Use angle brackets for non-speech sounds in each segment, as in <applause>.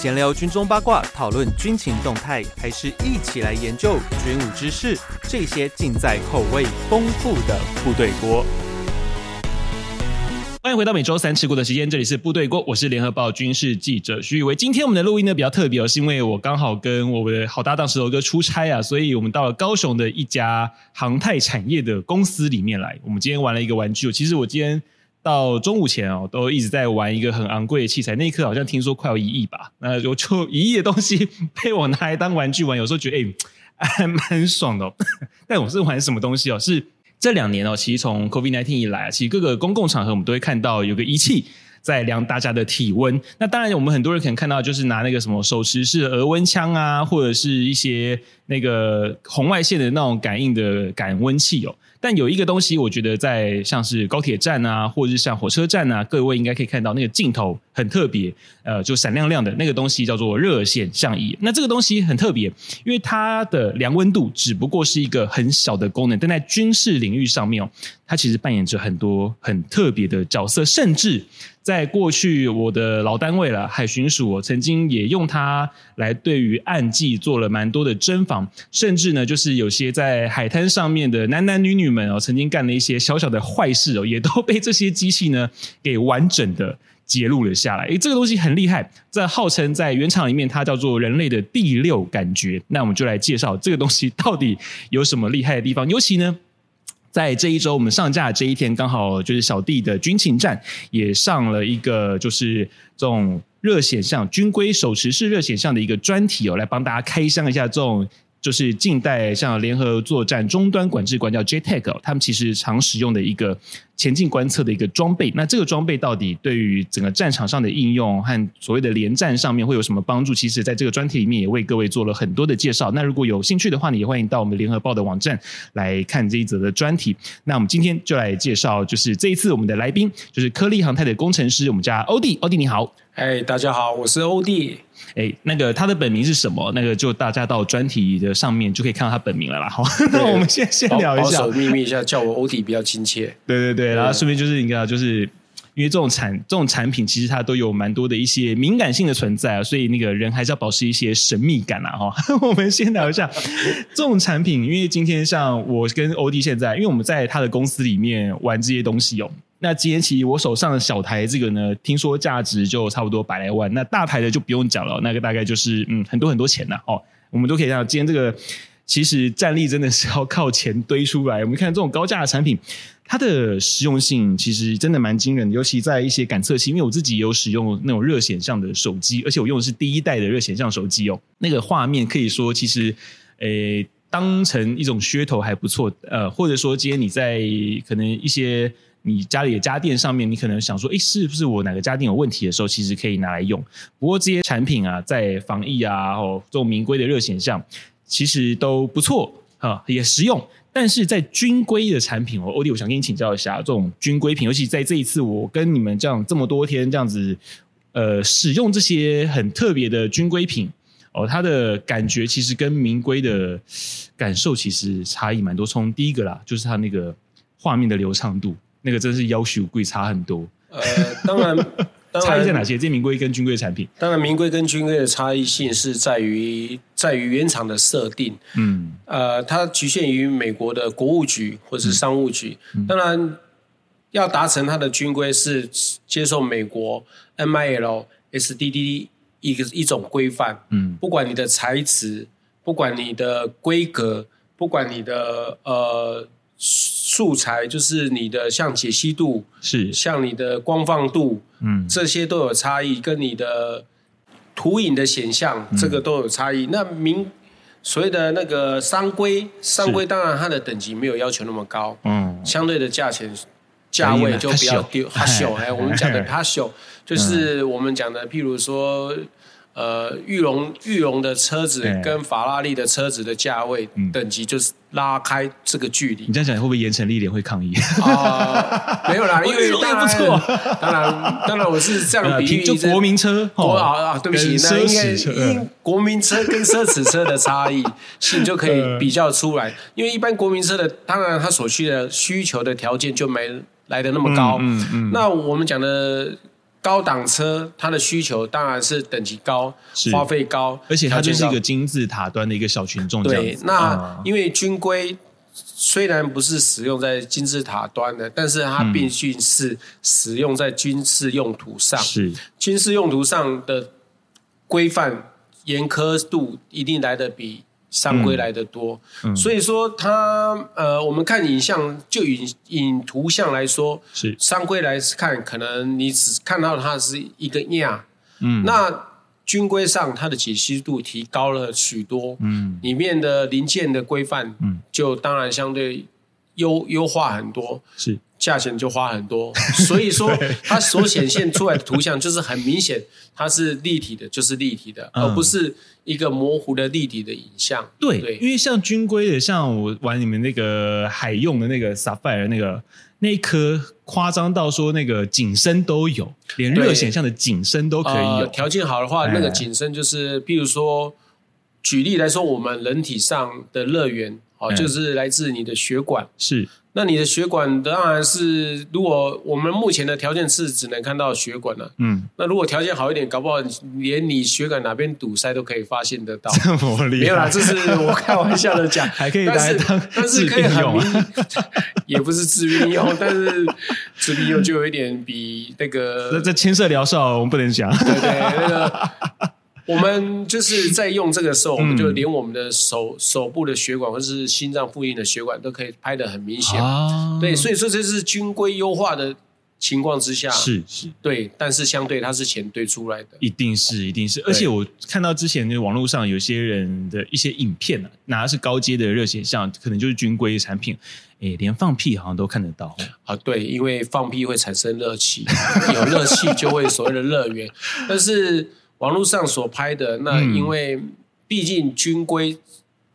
闲聊军中八卦，讨论军情动态，还是一起来研究军武知识？这些尽在口味丰富的部队锅。欢迎回到每周三吃锅的时间，这里是部队锅，我是联合报军事记者徐宇威。今天我们的录音呢比较特别，是因为我刚好跟我的好搭档石头哥出差啊，所以我们到了高雄的一家航太产业的公司里面来。我们今天玩了一个玩具，其实我今天到中午前哦，都一直在玩一个很昂贵的器材，那一刻好像听说快要一亿吧，那我就一亿的东西被我拿来当玩具玩，有时候觉得哎 <laughs> 还蛮爽的。但我是玩什么东西哦？是。这两年哦，其实从 COVID-19 一来，其实各个公共场合我们都会看到有个仪器在量大家的体温。那当然，我们很多人可能看到就是拿那个什么手持式额温枪啊，或者是一些那个红外线的那种感应的感温器哦。但有一个东西，我觉得在像是高铁站啊，或者是像火车站啊，各位应该可以看到那个镜头很特别，呃，就闪亮亮的那个东西叫做热显像仪。那这个东西很特别，因为它的量温度只不过是一个很小的功能，但在军事领域上面哦，它其实扮演着很多很特别的角色，甚至。在过去，我的老单位了海巡署，曾经也用它来对于暗记做了蛮多的侦防，甚至呢，就是有些在海滩上面的男男女女们哦，曾经干了一些小小的坏事哦，也都被这些机器呢给完整的 <laughs> 揭露了下来。诶，这个东西很厉害，在号称在原厂里面，它叫做人类的第六感觉。那我们就来介绍这个东西到底有什么厉害的地方，尤其呢。在这一周，我们上架这一天，刚好就是小弟的军情站也上了一个，就是这种热显像军规手持式热显像的一个专题哦，来帮大家开箱一下这种。就是近代像联合作战终端管制官叫 JTAC，他们其实常使用的一个前进观测的一个装备。那这个装备到底对于整个战场上的应用和所谓的连战上面会有什么帮助？其实，在这个专题里面也为各位做了很多的介绍。那如果有兴趣的话，你也欢迎到我们联合报的网站来看这一则的专题。那我们今天就来介绍，就是这一次我们的来宾就是科利航太的工程师，我们家欧弟，欧弟你好。哎，大家好，我是欧弟。哎，那个他的本名是什么？那个就大家到专题的上面就可以看到他本名了啦。好，<laughs> 那我们先先聊一下，保 <laughs> 守秘密一下，叫我欧弟比较亲切。对对对，然后顺便就是你知道，就是因为这种产这种产品，其实它都有蛮多的一些敏感性的存在啊，所以那个人还是要保持一些神秘感啊。哈，<laughs> 我们先聊一下这种产品，因为今天像我跟欧弟现在，因为我们在他的公司里面玩这些东西哦。那今天其实我手上的小台这个呢，听说价值就差不多百来万。那大台的就不用讲了，那个大概就是嗯很多很多钱呐。哦，我们都可以看到，今天这个其实战力真的是要靠钱堆出来。我们看这种高价的产品，它的实用性其实真的蛮惊人的，尤其在一些感测器。因为我自己也有使用那种热显像的手机，而且我用的是第一代的热显像手机哦。那个画面可以说其实诶当成一种噱头还不错。呃，或者说今天你在可能一些。你家里的家电上面，你可能想说，诶，是不是我哪个家电有问题的时候，其实可以拿来用。不过这些产品啊，在防疫啊，哦，这种民规的热显像，其实都不错啊，也实用。但是在军规的产品，哦，欧弟，我想跟你请教一下，这种军规品，尤其在这一次我跟你们这样这么多天这样子，呃，使用这些很特别的军规品，哦，它的感觉其实跟民规的感受其实差异蛮多。从第一个啦，就是它那个画面的流畅度。那个真是要求贵差很多。呃，当然，<laughs> 当然差异在哪些？这名规跟军规产品，当然名规跟军规的差异性是在于在于原厂的设定。嗯，呃，它局限于美国的国务局或者是商务局。嗯、当然，要达成它的军规是接受美国 MIL SDD 一个一种规范。嗯，不管你的材质，不管你的规格，不管你的呃。素材就是你的像解析度是像你的光放度，嗯，这些都有差异，跟你的图影的显像，这个都有差异。嗯、那明所谓的那个商规，商规当然它的等级没有要求那么高，嗯，相对的价钱价位就比较低。哈秀，哎，我们讲的 <laughs> 哈秀，就是我们讲的，譬如说。呃，玉龙玉龙的车子跟法拉利的车子的价位等级就是拉开这个距离。你这样讲会不会严惩历练会抗议？啊、呃，没有啦，<laughs> 因为当然不错。当然，当然我是这样 <laughs> 比喻，就国民车，国啊啊，对不起，那应该因国民车跟奢侈车的差异性就可以 <laughs> 比较出来。因为一般国民车的，当然它所需的需求的条件就没来的那么高。嗯嗯，嗯。那我们讲的。高档车，它的需求当然是等级高，花费高，而且它就是一个金字塔端的一个小群众。对，那因为军规虽然不是使用在金字塔端的，但是它毕竟是使用在军事用途上，是军事用途上的规范严苛度一定来得比。商规来的多，嗯嗯、所以说它呃，我们看影像就影影图像来说，是。商规来看，可能你只看到它是一个亚，嗯，那军规上它的解析度提高了许多，嗯，里面的零件的规范，嗯，就当然相对优优化很多，是。价钱就花很多，所以说 <laughs> 它所显现出来的图像就是很明显，它是立体的，就是立体的，嗯、而不是一个模糊的立体的影像。对，对。因为像军规的，像我玩你们那个海用的那个 Sapphire 那个那一颗，夸张到说那个景深都有，连热显像的景深都可以有。条、呃、件好的话，那个景深就是，譬如说，举例来说，我们人体上的热源，哦，就是来自你的血管，是。那你的血管当然是，如果我们目前的条件是只能看到血管了，嗯，那如果条件好一点，搞不好连你血管哪边堵塞都可以发现得到。这么厉害？没有啦，这是我开玩笑的讲，<laughs> 还可以但是但是可以很明，也不是治病用，但是治病用就有一点比那个。那这牵涉疗效，我们不能讲。对对，那个。我们就是在用这个时候，我们就连我们的手手部的血管或者是心脏附近的血管都可以拍得很明显。啊、对，所以说这是军规优化的情况之下，是是，对，但是相对它是钱堆出来的，一定是一定是。而且我看到之前那网络上有些人的一些影片啊，拿的是高阶的热显像，可能就是军规产品，哎，连放屁好像都看得到。啊，对，因为放屁会产生热气，<laughs> 有热气就会所谓的热源，但是。网络上所拍的那，因为毕竟军规，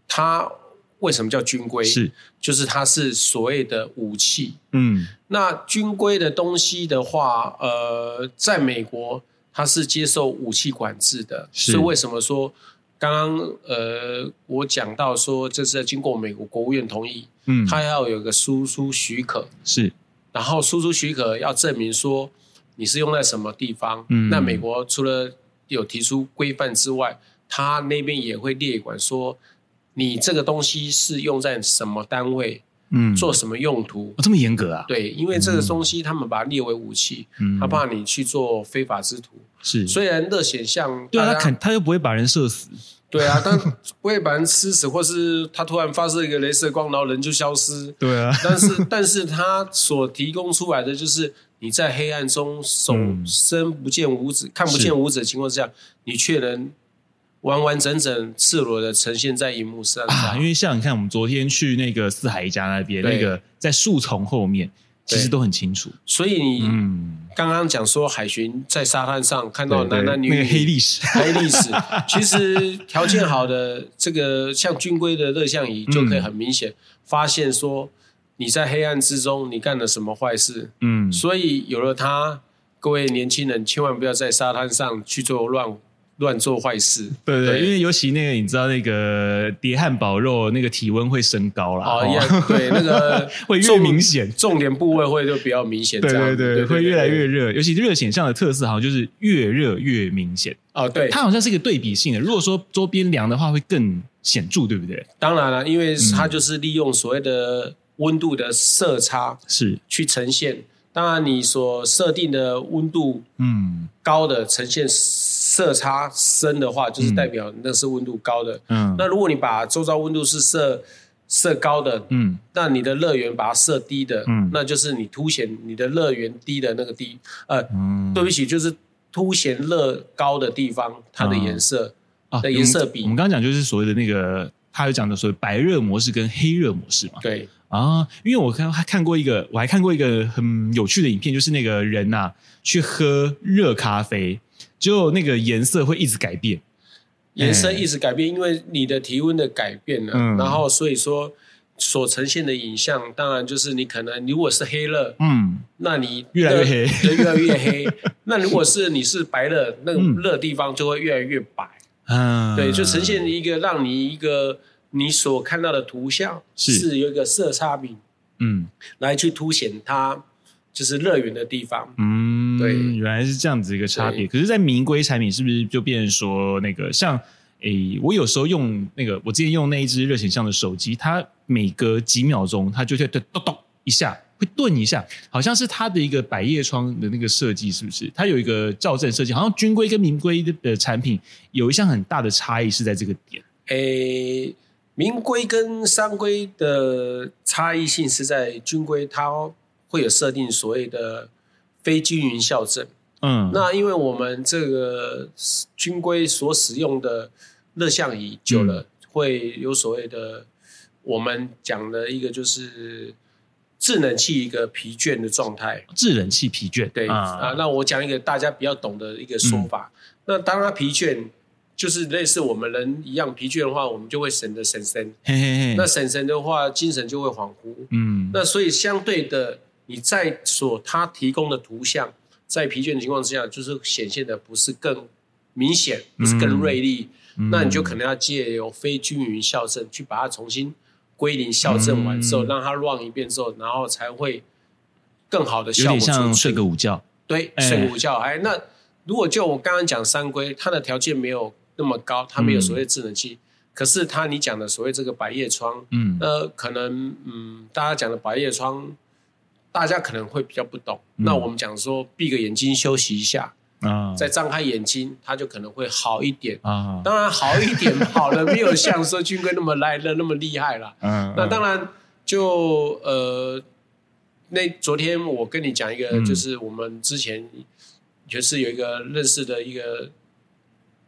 它为什么叫军规？是，就是它是所谓的武器。嗯，那军规的东西的话，呃，在美国它是接受武器管制的，是。所以为什么说刚刚呃我讲到说这是要经过美国国务院同意，嗯，它要有个输出许可，是，然后输出许可要证明说你是用在什么地方，嗯，那美国除了有提出规范之外，他那边也会列管说，你这个东西是用在什么单位，嗯，做什么用途？哦，这么严格啊？对，因为这个东西他们把它列为武器，嗯，他怕你去做非法之徒。是，虽然热显像，对啊，他肯他又不会把人射死，对啊，但不会把人吃死，或是他突然发射一个镭射光，然后人就消失，对啊。但是，但是他所提供出来的就是。你在黑暗中手伸不见五指，嗯、看不见五指的情况之下，你却能完完整整赤裸的呈现在荧幕上啊！因为像你看，我们昨天去那个四海一家那边，那个在树丛后面，其实都很清楚。所以你刚刚讲说海巡在沙滩上看到男男女女，那个黑历史，黑历史，<laughs> 其实条件好的这个像军规的热像仪就可以很明显发现说。你在黑暗之中，你干了什么坏事？嗯，所以有了它，各位年轻人千万不要在沙滩上去做乱乱做坏事。对对，对，因为尤其那个你知道，那个叠汉堡肉那个体温会升高了。哦，对，那个 <laughs> 会越明显，重点部位会就比较明显。对对对，会越来越热。尤其热显像的特色，好像就是越热越明显。哦，对，它好像是一个对比性的。如果说周边凉的话，会更显著，对不对？当然了，因为它就是利用所谓的。温度的色差是。去呈现，当然你所设定的温度嗯。高的呈现色差深的话，就是代表那是温度高的。嗯，那如果你把周遭温度是设设高的，嗯，那你的乐园把它设低的，嗯，那就是你凸显你的乐园低的那个低，呃，嗯，对不起，就是凸显乐高的地方它的颜色啊的颜色比。我们刚刚讲就是所谓的那个，他有讲的所谓白热模式跟黑热模式嘛？对。啊，因为我刚还看过一个，我还看过一个很有趣的影片，就是那个人呐、啊、去喝热咖啡，就那个颜色会一直改变，颜色一直改变，因为你的体温的改变了，嗯、然后所以说所呈现的影像，当然就是你可能如果是黑热，嗯，那你越来越黑，对，越来越黑。<laughs> 那如果是你是白热，那个热地方就会越来越白，嗯，对，就呈现一个让你一个。你所看到的图像是有一个色差比，嗯，来去凸显它就是乐园的地方。嗯，对，原来是这样子一个差别。可是，在名规产品是不是就变成说那个像？诶，我有时候用那个，我之前用那一只热显像的手机，它每隔几秒钟，它就会咚咚咚一下，会顿一下，好像是它的一个百叶窗的那个设计，是不是？它有一个校正设计，好像军规跟民规的的产品有一项很大的差异是在这个点。诶，民规跟商规的差异性是在军规，它会有设定所谓的非均匀校正。嗯，那因为我们这个军规所使用的。热像仪久了、嗯、会有所谓的，我们讲的一个就是制冷器一个疲倦的状态。制冷器疲倦，对啊，啊。那我讲一个大家比较懂的一个说法。嗯、那当他疲倦，就是类似我们人一样疲倦的话，我们就会神的神神。嘿嘿嘿。那神神的话，精神就会恍惚。嗯。那所以相对的，你在所他提供的图像，在疲倦的情况之下，就是显现的不是更明显，不是更锐利。嗯那你就可能要借由非均匀校正去把它重新归零校正完之后，嗯、让它 run 一遍之后，然后才会更好的效果。有点像睡个午觉。对，睡个午觉。哎，哎，那如果就我刚刚讲三规，它的条件没有那么高，它没有所谓制冷器，嗯、可是它你讲的所谓这个百叶窗，嗯，那可能嗯，大家讲的百叶窗，大家可能会比较不懂。嗯、那我们讲说闭个眼睛休息一下。啊，再张开眼睛，他就可能会好一点啊。当然，好一点好了，没有像说军哥那么来的那么厉害了。嗯，那当然就呃，那昨天我跟你讲一个，就是我们之前就是有一个认识的一个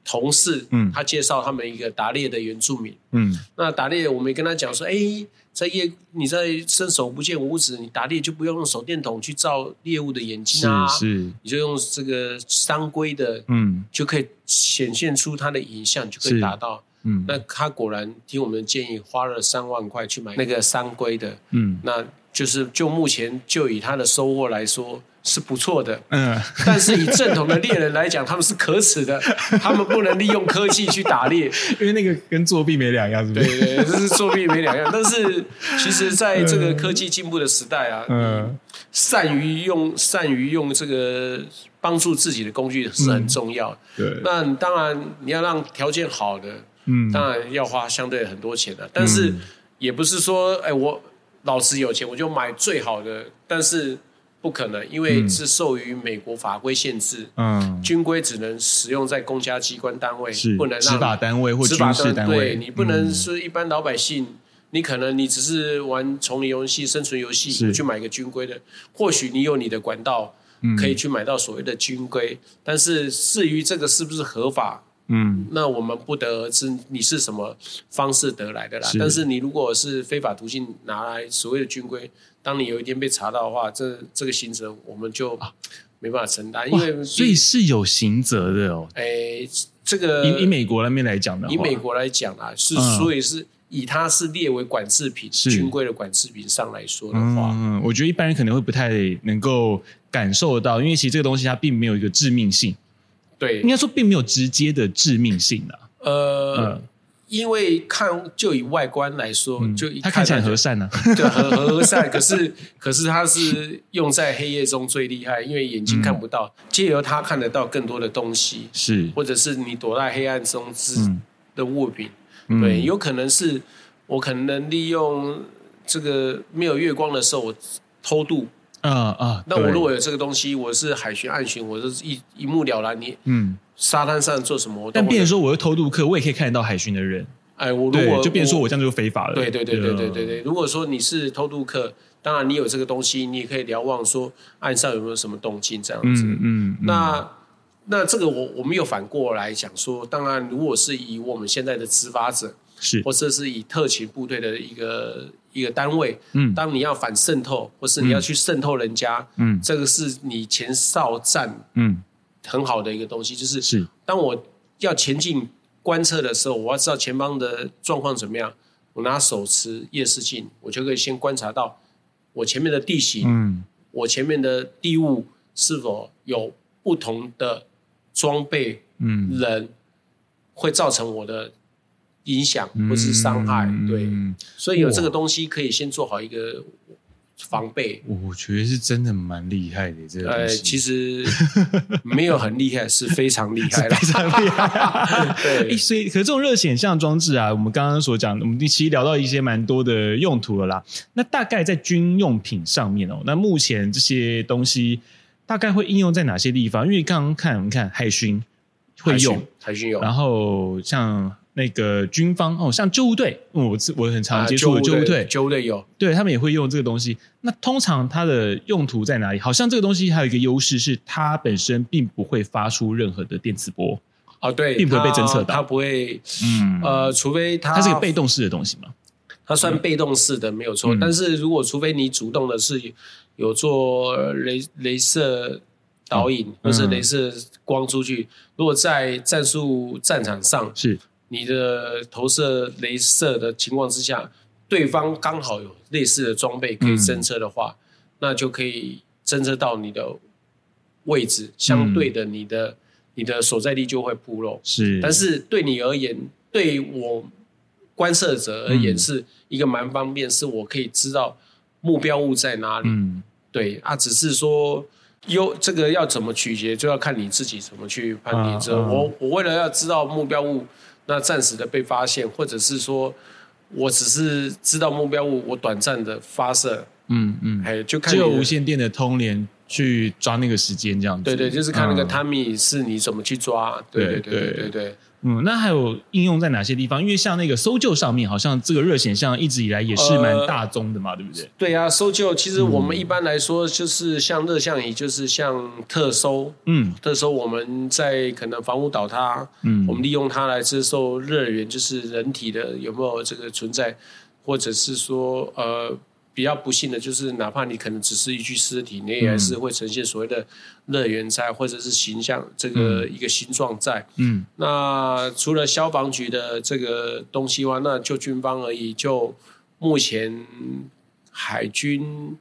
同事，嗯，他介绍他们一个打猎的原住民，嗯，那打猎我们跟他讲说，哎。在夜，你在伸手不见五指，你打猎就不用用手电筒去照猎物的眼睛啊，是，是。你就用这个三规的，嗯，就可以显现出它的影像，就可以达到，嗯，那他果然听我们的建议，花了三万块去买那个三规的，嗯，那就是就目前就以他的收获来说。是不错的，嗯，<laughs> 但是以正统的猎人来讲，他们是可耻的，他们不能利用科技去打猎，<laughs> 因为那个跟作弊没两样，是不是？对对，这是作弊没两样。但是其实，在这个科技进步的时代啊，嗯，善于用善于用这个帮助自己的工具是很重要。对，那当然你要让条件好的，嗯，当然要花相对很多钱的，但是也不是说，哎，我老子有钱我就买最好的，但是。不可能，因为是受于美国法规限制。嗯，军规只能使用在公家机关单位，是不能让执法单位或军事单位。对，你不能是一般老百姓，嗯、你可能你只是玩丛林游戏、生存游戏，是去买个军规的，或许你有你的管道可以去买到所谓的军规，嗯、但是至于这个是不是合法？嗯，那我们不得而知，你是什么方式得来的啦？是，但是你如果是非法途径拿来所谓的军规，当你有一天被查到的话，这这个刑责我们就没办法承担，因为所以是有刑责的哦。哎，这个以以美国那边来讲的话，以美国来讲啊，是所以是以它是列为管制品，是。军规的管制品上来说的话，嗯，我觉得一般人可能会不太能够感受到，因为其实这个东西它并没有一个致命性。对，应该说并没有直接的致命性啊。呃，嗯、因为看就以外观来说，嗯、就一看它看起来很和善呢、啊，<laughs> 对，很和善。可是，<laughs> 可是它是用在黑夜中最厉害，因为眼睛看不到，借、嗯、由他看得到更多的东西，是，或者是你躲在黑暗中之的物品，嗯、对，有可能是我可能利用这个没有月光的时候，我偷渡。啊啊！那我如果有这个东西，我是海巡、岸巡，我是一一目了然。你嗯，沙滩上做什么？但变成说我是偷渡客，我也可以看得到海巡的人。哎，我如果就变成说我这样就非法了。对对对对对对对。如果说你是偷渡客，当然你有这个东西，你也可以瞭望说岸上有没有什么动静这样子。嗯嗯。那那这个我我们又反过来讲说，当然如果是以我们现在的执法者是，或者是以特勤部队的一个。一个单位，嗯，当你要反渗透，或是你要去渗透人家，嗯，这个是你前哨站，嗯，很好的一个东西，就是是。当我要前进观测的时候，我要知道前方的状况怎么样，我拿手持夜视镜，我就可以先观察到我前面的地形，嗯，我前面的地物是否有不同的装备，嗯，人会造成我的。影响或是伤害，嗯、对，所以有这个东西可以先做好一个防备。我觉得是真的蛮厉害的，这个呃，其实没有很厉害，是非常厉害，<laughs> 非常厉害。<laughs> 对，所以可是这种热显像装置啊，我们刚刚所讲，我们其实聊到一些蛮多的用途了啦。那大概在军用品上面哦，那目前这些东西大概会应用在哪些地方？因为刚刚看我们看海巡会用，海巡有，然后像。那个军方哦，像救护队，我我很常接触的救护队，救护队。有，对他们也会用这个东西。那通常它的用途在哪里？好像这个东西还有一个优势是，它本身并不会发出任何的电磁波。哦，对，并不会被侦测到，它不会，嗯，呃，除非它它是个被动式的东西嘛，它算被动式的没有错。嗯、但是如果除非你主动的是有做雷镭射导引、嗯、或是镭射光出去，如果在战术战场上是。你的投射镭射的情况之下，对方刚好有类似的装备可以侦测的话，嗯、那就可以侦测到你的位置，相对的，你的、嗯、你的所在地就会暴露。是，但是对你而言，对我观测者而言，是一个蛮方便，是我可以知道目标物在哪里。嗯，对啊，只是说，有这个要怎么取决，就要看你自己怎么去判定。这、啊、我我为了要知道目标物。那暂时的被发现，或者是说，我只是知道目标物，我短暂的发射，嗯嗯，哎，就看只有无线电的通联去抓那个时间这样子。对对，就是看那个 timing 是你怎么去抓。对对对对对对。嗯，那还有应用在哪些地方？因为像那个搜救上面，好像这个热显像一直以来也是蛮大宗的嘛，呃、对不对？对啊，搜救其实我们一般来说就是像热像仪，就是像特搜，嗯，特搜我们在可能房屋倒塌，嗯，我们利用它来接受热源，就是人体的有没有这个存在，或者是说呃。比较不幸的就是，哪怕你可能只是一具尸体，你也还是会呈现所谓的热源在，或者是形象这个一个形状在。嗯，那除了消防局的这个东西外，那就军方而已。就目前海军、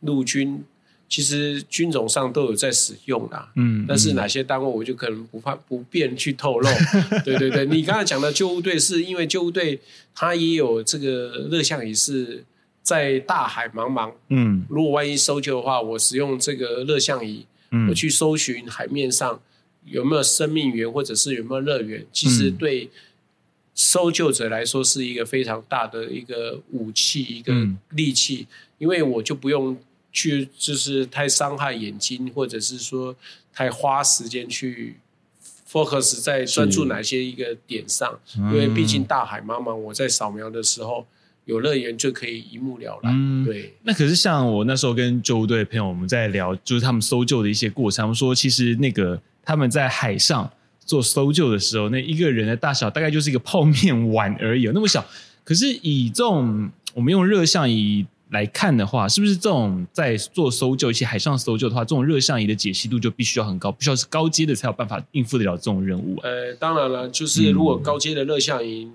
陆军，其实军种上都有在使用啦。嗯，但是哪些单位，我就可能不怕不便去透露。<laughs> 对对对，你刚才讲的救护队，是因为救护队它也有这个热像仪是。在大海茫茫，嗯，如果万一搜救的话，我使用这个热像仪，嗯，我去搜寻海面上有没有生命源，或者是有没有热源，其实对搜救者来说是一个非常大的一个武器，一个利器，嗯，因为我就不用去就是太伤害眼睛，或者是说太花时间去 focus 在专注哪些一个点上，因为毕竟大海茫茫，我在扫描的时候。有乐园就可以一目了然。嗯，对。那可是像我那时候跟救护队的朋友我们在聊，就是他们搜救的一些过程。他们说，其实那个他们在海上做搜救的时候，那一个人的大小大概就是一个泡面碗而已，那么小。可是以这种我们用热像仪来看的话，是不是这种在做搜救一些海上搜救的话，这种热像仪的解析度就必须要很高，必须要是高阶的才有办法应付得了这种任务啊？呃，当然了，就是如果高阶的热像仪。嗯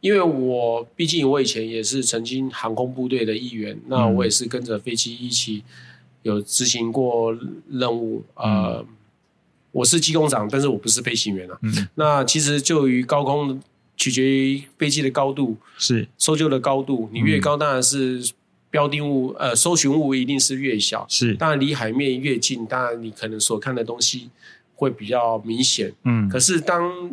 因为我毕竟我以前也是曾经航空部队的一员，嗯、那我也是跟着飞机一起有执行过任务。嗯、呃，我是机工长，但是我不是飞行员啊。嗯、那其实就于高空取决于飞机的高度，是搜救的高度。你越高，当然是标定物，呃，搜寻物一定是越小。是，当然离海面越近，当然你可能所看的东西会比较明显。嗯，可是当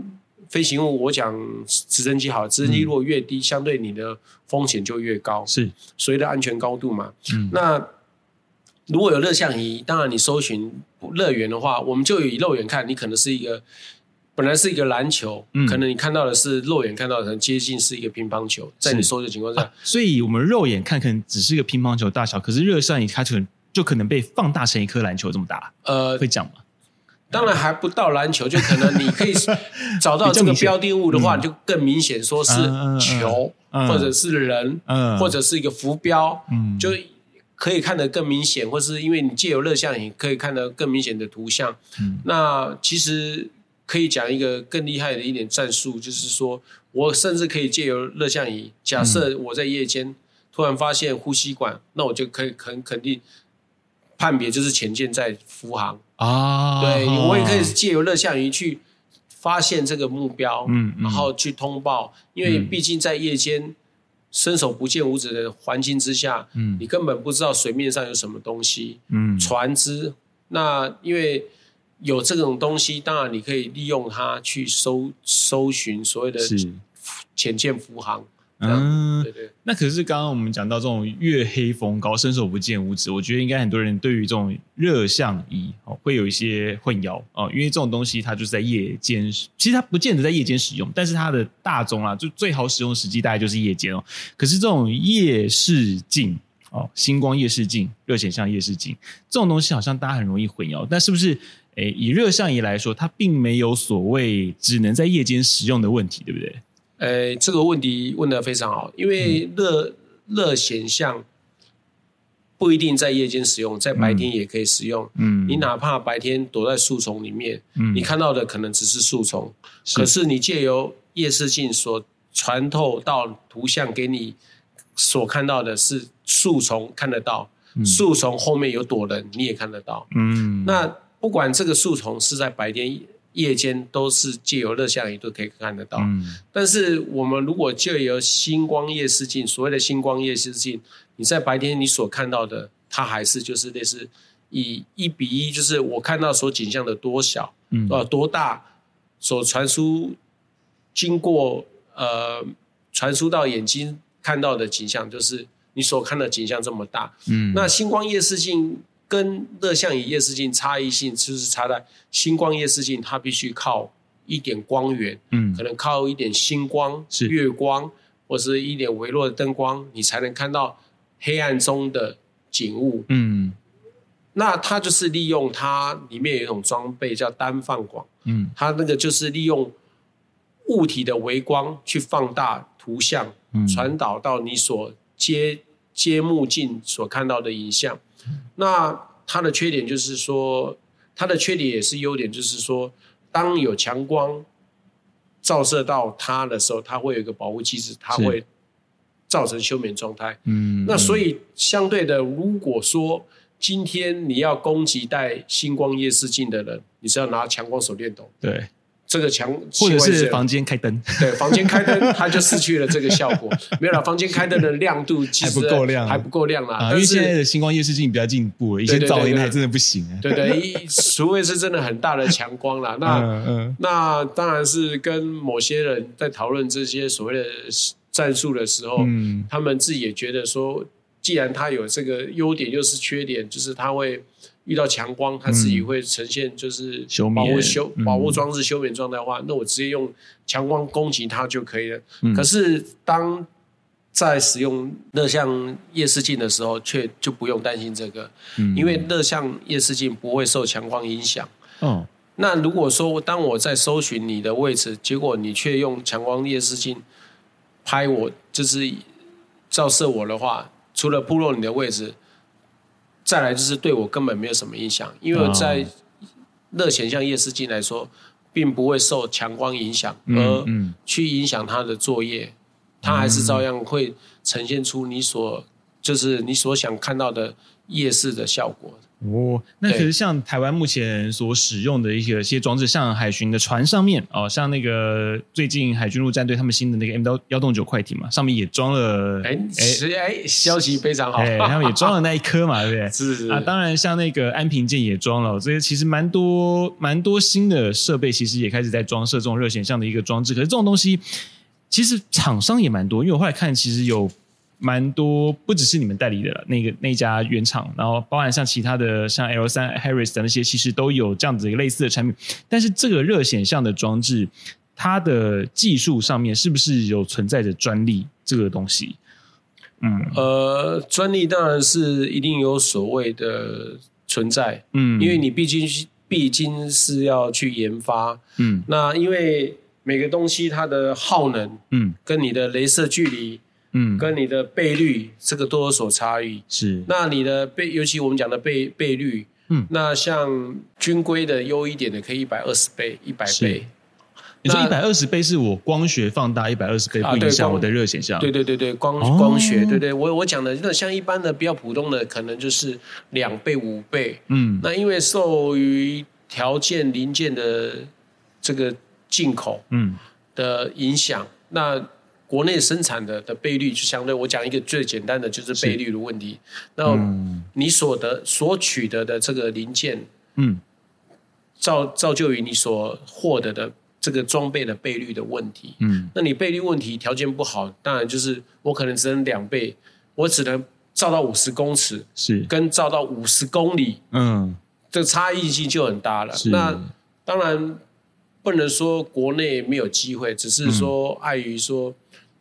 飞行物，我讲直升机好，直升机如果越低，嗯、相对你的风险就越高，是。所谓的安全高度嘛。嗯，那如果有热像仪，当然你搜寻乐园的话，我们就以肉眼看，你可能是一个本来是一个篮球，嗯、可能你看到的是肉眼看到的，很接近是一个乒乓球，在你搜的情况下、啊，所以我们肉眼看可能只是一个乒乓球大小，可是热像仪它可能就可能被放大成一颗篮球这么大，呃，会讲吗？当然还不到篮球，就可能你可以找到 <laughs> 这个标的物的话，就更明显说是球，或者是人，或者是一个浮标，就可以看得更明显，或是因为你借由热像仪可以看得更明显的图像。那其实可以讲一个更厉害的一点战术，就是说我甚至可以借由热像仪，假设我在夜间突然发现呼吸管，那我就可以肯肯定判别就是潜舰在浮航。啊，对，我也可以借由热像仪去发现这个目标，嗯，然后去通报，因为毕竟在夜间伸手不见五指的环境之下，嗯，你根本不知道水面上有什么东西，嗯，船只。那因为有这种东西，当然你可以利用它去搜搜寻所谓的潜舰浮航。嗯，对对。那可是刚刚我们讲到这种月黑风高、伸手不见五指，我觉得应该很多人对于这种热像仪哦会有一些混淆哦，因为这种东西它就是在夜间，其实它不见得在夜间使用，但是它的大宗啊，就最好使用时机大概就是夜间哦。可是这种夜视镜哦，星光夜视镜、热显像夜视镜这种东西，好像大家很容易混淆。但是不是？诶，以热像仪来说，它并没有所谓只能在夜间使用的问题，对不对？呃，这个问题问的非常好，因为热热显像不一定在夜间使用，在白天也可以使用。嗯，你哪怕白天躲在树丛里面，嗯，你看到的可能只是树丛，是，可是你借由夜视镜所穿透到图像给你所看到的是树丛看得到，嗯，树丛后面有躲人，你也看得到。嗯，那不管这个树丛是在白天。夜间都是借由热像仪都可以看得到，嗯，但是我们如果借由星光夜视镜，所谓的星光夜视镜，你在白天你所看到的，它还是就是类似以一比一，就是我看到所景象的多小，嗯，呃，多大，所传输经过呃传输到眼睛看到的景象，就是你所看的景象这么大，嗯，那星光夜视镜。跟热像仪夜视镜差异性就是差在星光夜视镜，它必须靠一点光源，嗯，可能靠一点星光、是月光，或是一点微弱的灯光，你才能看到黑暗中的景物，嗯。那它就是利用它里面有一种装备叫单放广，嗯，它那个就是利用物体的微光去放大图像，嗯，传导到你所接接目镜所看到的影像。那它的缺点就是说，它的缺点也是优点，就是说，当有强光照射到它的时候，它会有一个保护机制，它会造成休眠状态。嗯，那所以相对的，如果说今天你要攻击带星光夜视镜的人，你是要拿强光手电筒。对。这个墙，或者是房间开灯，对，房间开灯，<laughs> 它就失去了这个效果。没有了，房间开灯的亮度其实还不够亮，还不够亮啦。啊，因为现在的星光夜视镜比较进步了，一些噪音还真的不行。对对，对，对，除非是真的很大的强光啦。<laughs> 那嗯，嗯，那当然是跟某些人在讨论这些所谓的战术的时候，嗯，他们自己也觉得说，既然它有这个优点，又是缺点，就是它会。遇到强光，它自己会呈现就是保护休保护装置休眠状态的话，那我直接用强光攻击它就可以了。嗯、可是当在使用热像夜视镜的时候，却就不用担心这个，嗯、因为热像夜视镜不会受强光影响。哦，那如果说当我在搜寻你的位置，结果你却用强光夜视镜拍我，就是照射我的话，除了暴露你的位置。再来就是对我根本没有什么影响，因为在热显像夜视镜来说，并不会受强光影响，而去影响它的作业，它还是照样会呈现出你所就是你所想看到的夜视的效果。哦，那可是像台湾目前所使用的一些些装置，像海巡的船上面哦，像那个最近海军陆战队他们新的那个 M 幺幺洞九快艇嘛，上面也装了，哎哎，消息非常好，哎，他们也装了那一颗嘛，对不对？<laughs> 是是啊，当然像那个安平舰也装了，这些其实蛮多蛮多新的设备，其实也开始在装设这种热显像的一个装置。可是这种东西其实厂商也蛮多，因为我后来看其实有。蛮多，不只是你们代理的了，那个那家原厂，然后包含像其他的，像 L 三 Harris 的那些，其实都有这样子一个类似的产品。但是这个热显像的装置，它的技术上面是不是有存在着专利这个东西？嗯，呃，专利当然是一定有所谓的存在，嗯，因为你毕竟毕竟是要去研发，嗯，那因为每个东西它的耗能，嗯，跟你的镭射距离。嗯，跟你的倍率这个都有所差异。是，那你的倍，尤其我们讲的倍倍率，嗯，那像军规的优一点的，可以一百二十倍、一百倍。你说一百二十倍是我光学放大一百二十倍，不影响我的热显像。对对对对，光光学，对对，我我讲的那像一般的比较普通的，可能就是两倍、五倍。嗯，那因为受于条件零件的这个进口，嗯的影响，那。国内生产的的倍率就相对，我讲一个最简单的就是倍率的问题。那你所得所取得的这个零件，嗯，造造就于你所获得的这个装备的倍率的问题。嗯，那你倍率问题条件不好，当然就是我可能只能两倍，我只能造到五十公尺，是跟造到五十公里，嗯，这个差异性就很大了。那当然不能说国内没有机会，只是说碍于说。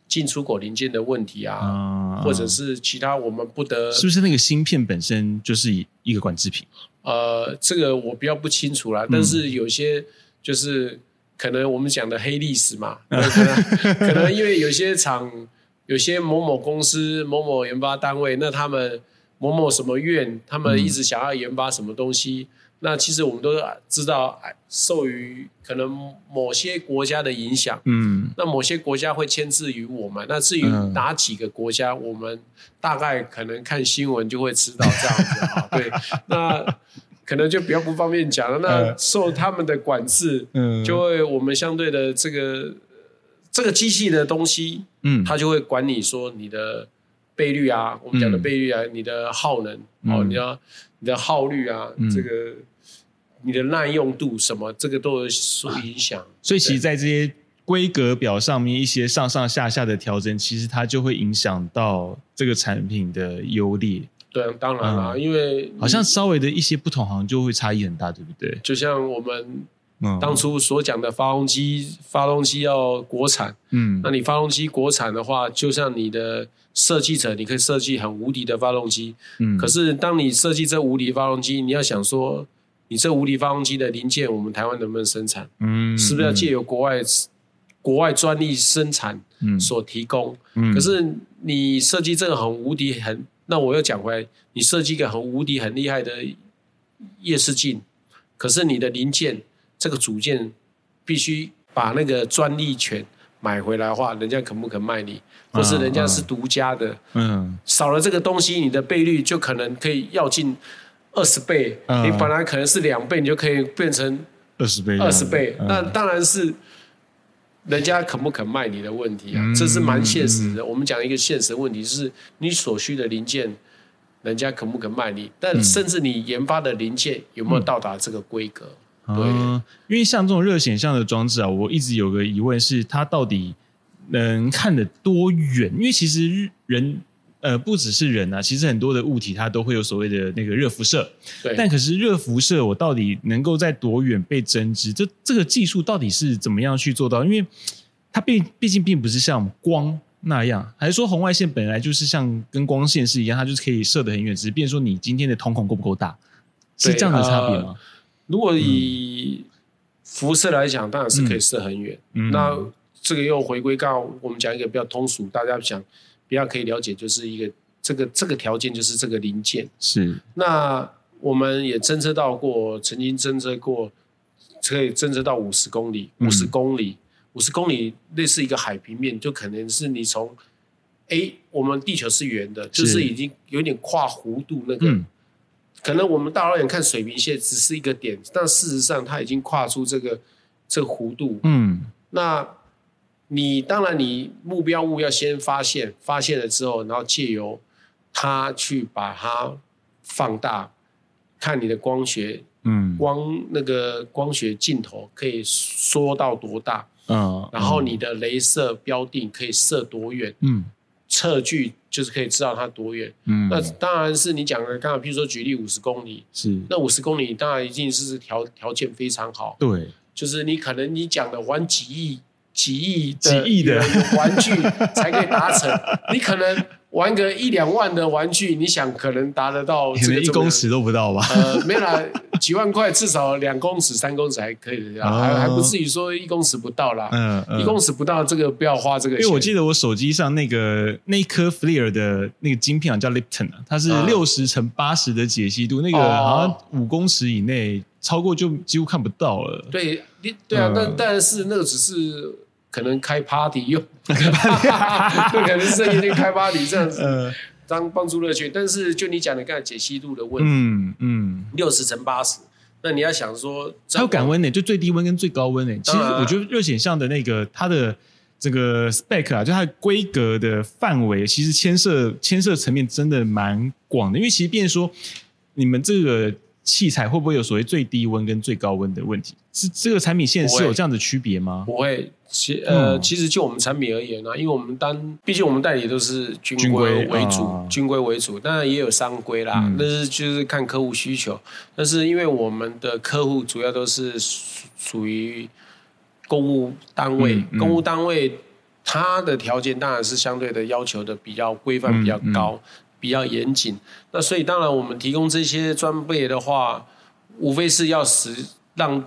进出口零件的问题啊，嗯、或者是其他我们不得，是不是那个芯片本身就是一个管制品？呃，这个我比较不清楚啦。嗯、但是有些就是可能我们讲的黑历史嘛，<laughs> 可能可能因为有些厂、有些某某公司、某某研发单位，那他们某某什么院，他们一直想要研发什么东西。嗯那其实我们都知道，受于可能某些国家的影响，嗯，那某些国家会牵制于我们。那至于哪几个国家，嗯、我们大概可能看新闻就会知道这样子啊。对，<laughs> 那可能就比较不方便讲了。那受他们的管制，嗯，就会我们相对的这个这个机器的东西，嗯，它就会管你说你的倍率啊，我们讲的倍率啊，嗯、你的耗能哦，你要你的耗率啊，嗯、这个。你的耐用度什么，这个都有所影响。所以，其实，在这些规格表上面，一些上上下下的调整，其实它就会影响到这个产品的优劣。对，当然啦，嗯、因为好像稍微的一些不同，好像就会差异很大，对不对？就像我们当初所讲的发动机，嗯、发动机要国产，嗯，那你发动机国产的话，就像你的设计者，你可以设计很无敌的发动机，嗯，可是当你设计这无敌发动机，你要想说。你这无敌发动机的零件，我们台湾能不能生产？嗯，是不是要借由国外、嗯、国外专利生产所提供？嗯，可是你设计这个很无敌很，那我又讲回来，你设计一个很无敌很厉害的夜视镜，可是你的零件这个组件必须把那个专利权买回来的话，人家肯不肯卖你？或是人家是独家的？嗯，少了这个东西，你的倍率就可能可以要进。二十倍，你本来可能是两倍，你就可以变成二十倍。二十倍，那当然是人家肯不肯卖你的问题啊，这是蛮现实的。我们讲一个现实问题，就是你所需的零件，人家肯不肯卖你？但甚至你研发的零件有没有到达这个规格？对，因为像这种热显像的装置啊，我一直有个疑问是，它到底能看得多远？因为其实人。呃，不只是人啊，其实很多的物体它都会有所谓的那个热辐射。对。但可是热辐射，我到底能够在多远被针织？这这个技术到底是怎么样去做到？因为它毕毕竟并不是像光那样，还是说红外线本来就是像跟光线是一样，它就是可以射得很远，只是变说你今天的瞳孔够不够大，是这样的差别吗？呃、如果以辐射来讲，当然是可以射很远。嗯、那这个又回归到我们讲一个比较通俗，大家讲。比较可以了解，就是一个这个这个条件，就是这个零件。是。那我们也侦测到过，曾经侦测过，可以侦测到五十公里，五十公里，五十公里，类似一个海平面，就可能是你从，A，，我们地球是圆的，就是已经有点跨弧度那个，可能我们大老远看水平线只是一个点，但事实上它已经跨出这个这个弧度，嗯，那。你当然，你目标物要先发现，发现了之后，然后借由它去把它放大，看你的光学，嗯，光那个光学镜头可以缩到多大，嗯，然后你的镭射标定可以射多远，嗯，测距就是可以知道它多远，嗯，那当然是你讲的，刚刚比如说举例五十公里，是，那五十公里当然一定是条条件非常好，对，就是你可能你讲的玩几亿。几亿几亿的玩具才可以达成，你可能玩个一两万的玩具，你想可能达得到 <laughs> 这个一公尺都不到吧？呃，没啦，<laughs> 几万块至少两公尺、三公尺还可以的，还还不至于说一公尺不到啦。嗯，一公尺不到这个不要花这个钱。因为我记得我手机上那个那颗 FLIR 的那个晶片啊，叫 Lipton 啊，它是六十乘八十的解析度，那个好像五公尺以内超过就几乎看不到了。对，对啊，但但是那个只是。可能开 party 用，<laughs> 可能是深夜那个开 party 这样子，呃当帮助乐趣。但是就你讲的刚才解析度的问题，嗯嗯，六十乘八十，那你要想说，还有感温呢，就最低温跟最高温呢。其实我觉得热显像的那个它的这个 spec 啊，就它的规格的范围，其实牵涉牵涉层面真的蛮广的。因为其实，变说你们这个器材会不会有所谓最低温跟最高温的问题？是这个产品线是有这样的区别吗？不会，其呃，嗯、其实就我们产品而言呢、啊，因为我们单，毕竟我们代理都是军规为主，军规、哦、为主，当然也有商规啦，嗯、但是就是看客户需求。但是因为我们的客户主要都是属于。公务单位，嗯嗯、公务单位，它的条件当然是相对的要求的比较规范、比较高、比较严谨。那所以，当然我们提供这些装备的话，无非是要使让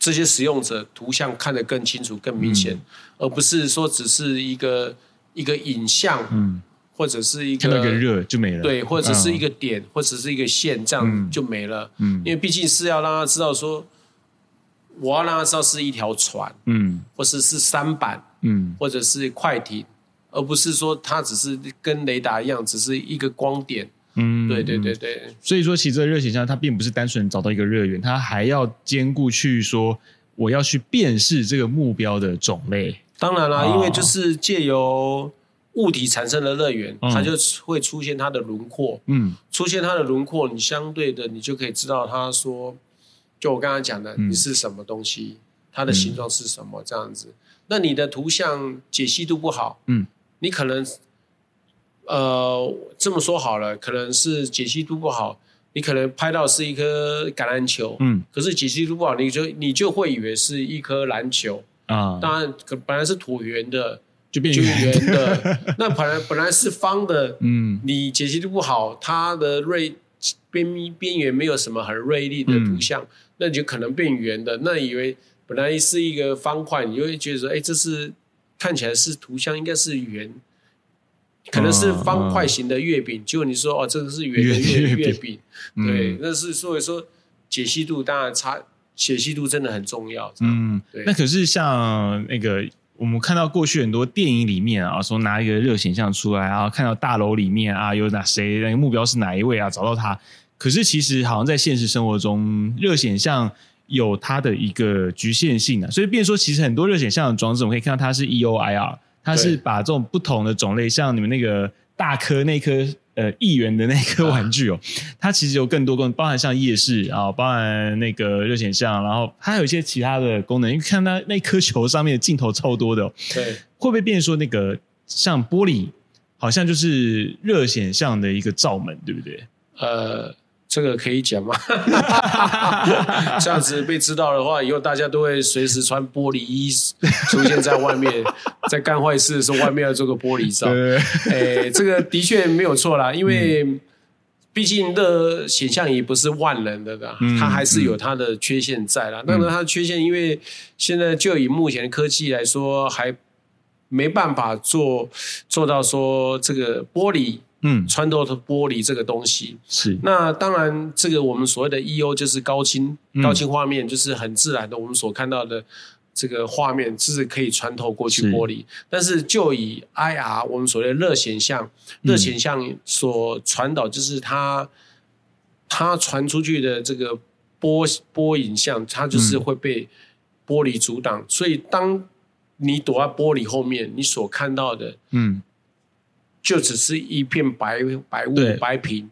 这些使用者图像看得更清楚、更明显，嗯、而不是说只是一个一个影像，嗯、或者是一个看到个热就没了，对，或者是一个点，嗯、或者是一个线，这样就没了。嗯，因为毕竟是要让他知道说。我要让他知道是一条船，嗯，或者是三板，嗯，或者是快艇，而不是说它只是跟雷达一样，只是一个光点，嗯，对对对对。所以说，其实这个热显像它并不是单纯找到一个热源，它还要兼顾去说我要去辨识这个目标的种类。当然啦，哦、因为就是借由物体产生的热源，嗯、它就会出现它的轮廓，嗯，出现它的轮廓，你相对的你就可以知道它说。就我刚刚讲的，你是什么东西？嗯、它的形状是什么？这样子，嗯、那你的图像解析度不好，嗯，你可能，呃，这么说好了，可能是解析度不好，你可能拍到是一颗橄榄球，嗯，可是解析度不好，你就你就会以为是一颗篮球啊。当然，可本来是椭圆的，就变圆的。<laughs> 那本来本来是方的，嗯，你解析度不好，它的锐边边缘没有什么很锐利的图像。嗯那你就可能变圆的，那以为本来是一个方块，你就会觉得说，哎，这是看起来是图像应该是圆，可能是方块型的月饼，结果你说哦，这个是圆的月月饼，对，那是所以说解析度当然差，解析度真的很重要。嗯，对。那可是像那个我们看到过去很多电影里面啊，说拿一个热显像出来啊，看到大楼里面啊有哪谁，那个目标是哪一位啊，找到他。可是其实好像在现实生活中，热显像有它的一个局限性啊，所以变说其实很多热显像的装置，我们可以看到它是 EOIR，它是把这种不同的种类，像你们那个大颗那颗呃亿元的那颗玩具哦，它其实有更多功能，包含像夜视啊，包含那个热显像，然后它有一些其他的功能，因为看它那颗球上面的镜头超多的哦，对，会不会变说那个像玻璃，好像就是热显像的一个罩门，对不对？呃。这个可以讲吗？<laughs> 这样子被知道的话，以后大家都会随时穿玻璃衣出现在外面，<laughs> 在干坏事的时候，外面要做个玻璃罩。哎，这个的确没有错啦，因为毕竟的显像仪不是万能的啦，它还是有它的缺陷在啦。那么它的缺陷，因为现在就以目前的科技来说，还没办法做做到说这个玻璃。嗯，穿透的玻璃这个东西。是，那当然，这个我们所谓的 EO 就是高清、嗯、高清画面，就是很自然的，我们所看到的这个画面是可以穿透过去玻璃。是但是就以 IR 我们所谓的热显像，热显像所传导就是它、嗯、它传出去的这个波波影像，它就是会被玻璃阻挡。嗯、所以当你躲在玻璃后面，你所看到的，嗯。就只是一片白白雾白屏，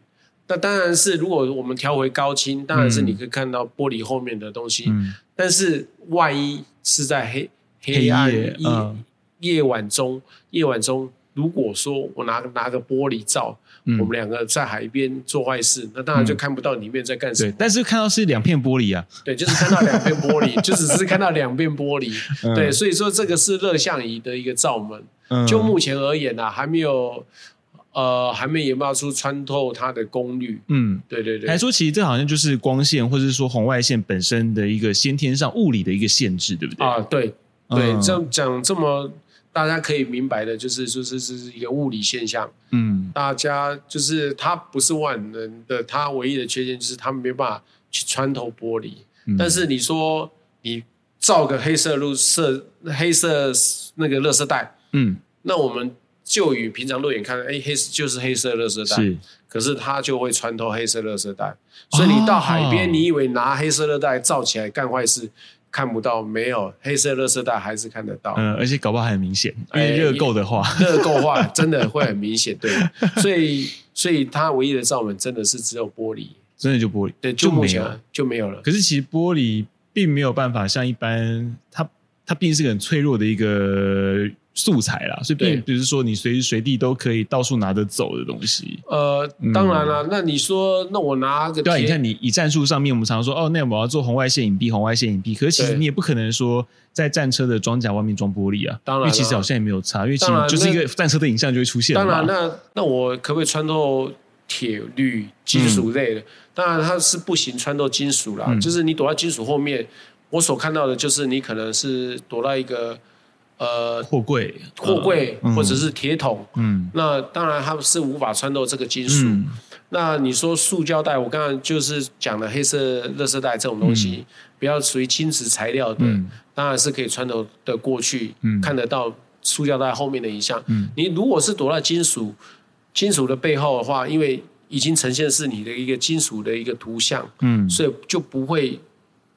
那当然是如果我们调回高清，当然是你可以看到玻璃后面的东西。嗯、但是万一是在黑黑暗夜、嗯、夜晚中，夜晚中，如果说我拿拿个玻璃罩，嗯、我们两个在海边做坏事，那当然就看不到里面在干什么。但是看到是两片玻璃啊，对，就是看到两片玻璃，<laughs> 就只是看到两片玻璃。嗯、对，所以说这个是热像仪的一个罩门。就目前而言呢、啊，还没有，呃，还没研发出穿透它的功率。嗯，对对对。还说，其实这好像就是光线，或者是说红外线本身的一个先天上物理的一个限制，对不对？啊，对对，嗯、这样讲这么大家可以明白的，就是就是是一个物理现象。嗯，大家就是它不是万能的，它唯一的缺陷就是它没办法去穿透玻璃。嗯、但是你说你造个黑色路色黑色那个垃圾袋。嗯，那我们就与平常肉眼看，哎，黑就是黑色垃圾袋，是，可是它就会穿透黑色垃圾袋，所以你到海边，你以为拿黑色垃圾袋罩起来干坏事，看不到，没有黑色垃圾袋还是看得到。嗯，而且搞不好还很明显，因为热够的话，<laughs> 热够的话真的会很明显。对，<laughs> 所以所以它唯一的罩门真的是只有玻璃，真的就玻璃，对，就目前就没有了。可是其实玻璃并没有办法像一般，它它毕竟是个很脆弱的一个。素材啦，所以并不是说你随时随地都可以到处拿得走的东西。呃，当然了，那你说，那我拿个对啊，你看你以战术上面，我们常常说哦，那我要做红外线隐蔽，红外线隐蔽。可是其实你也不可能说在战车的装甲外面装玻璃啊，当然，因为其实好像也没有差，因为其实就是一个战车的影像就会出现。当然，那那我可不可以穿透铁、铝、金属类的？当然它是不行穿透金属啦，就是你躲在金属后面，我所看到的就是你可能是躲到一个。呃，货柜、货柜或者是铁桶，嗯，那当然它是无法穿透这个金属。嗯、那你说塑胶袋，我刚刚就是讲的黑色垃圾袋这种东西，比较属于轻质材料的，嗯、当然是可以穿透的过去，嗯、看得到塑胶袋后面的影像。嗯、你如果是躲在金属金属的背后的话，因为已经呈现是你的一个金属的一个图像，嗯，所以就不会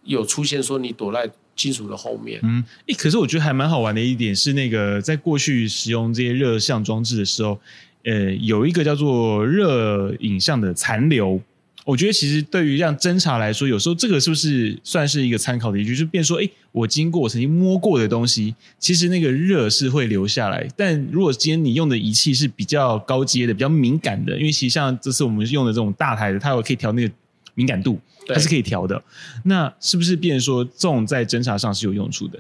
有出现说你躲在。金属的后面，嗯，诶，可是我觉得还蛮好玩的一点是，那个在过去使用这些热像装置的时候，呃，有一个叫做热影像的残留。我觉得其实对于让侦查来说，有时候这个是不是算是一个参考的依据？就变说，诶，我经过我曾经摸过的东西，其实那个热是会留下来。但如果今天你用的仪器是比较高阶的、比较敏感的，因为其实像这次我们用的这种大台的，它有可以调那个敏感度。它是可以调的，那是不是变成说这种在侦查上是有用处的？